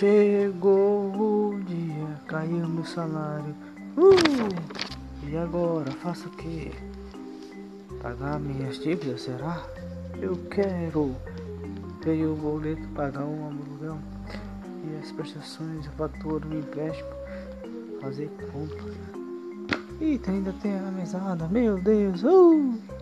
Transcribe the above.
Chegou o dia, caiu meu salário. Uh! E agora faço o que? Pagar minhas dívidas, será? Eu quero. Veio o boleto, pagar um aluguel e as prestações, a fator o empréstimo, fazer compra. E ainda tem a mesada, meu Deus! Uh!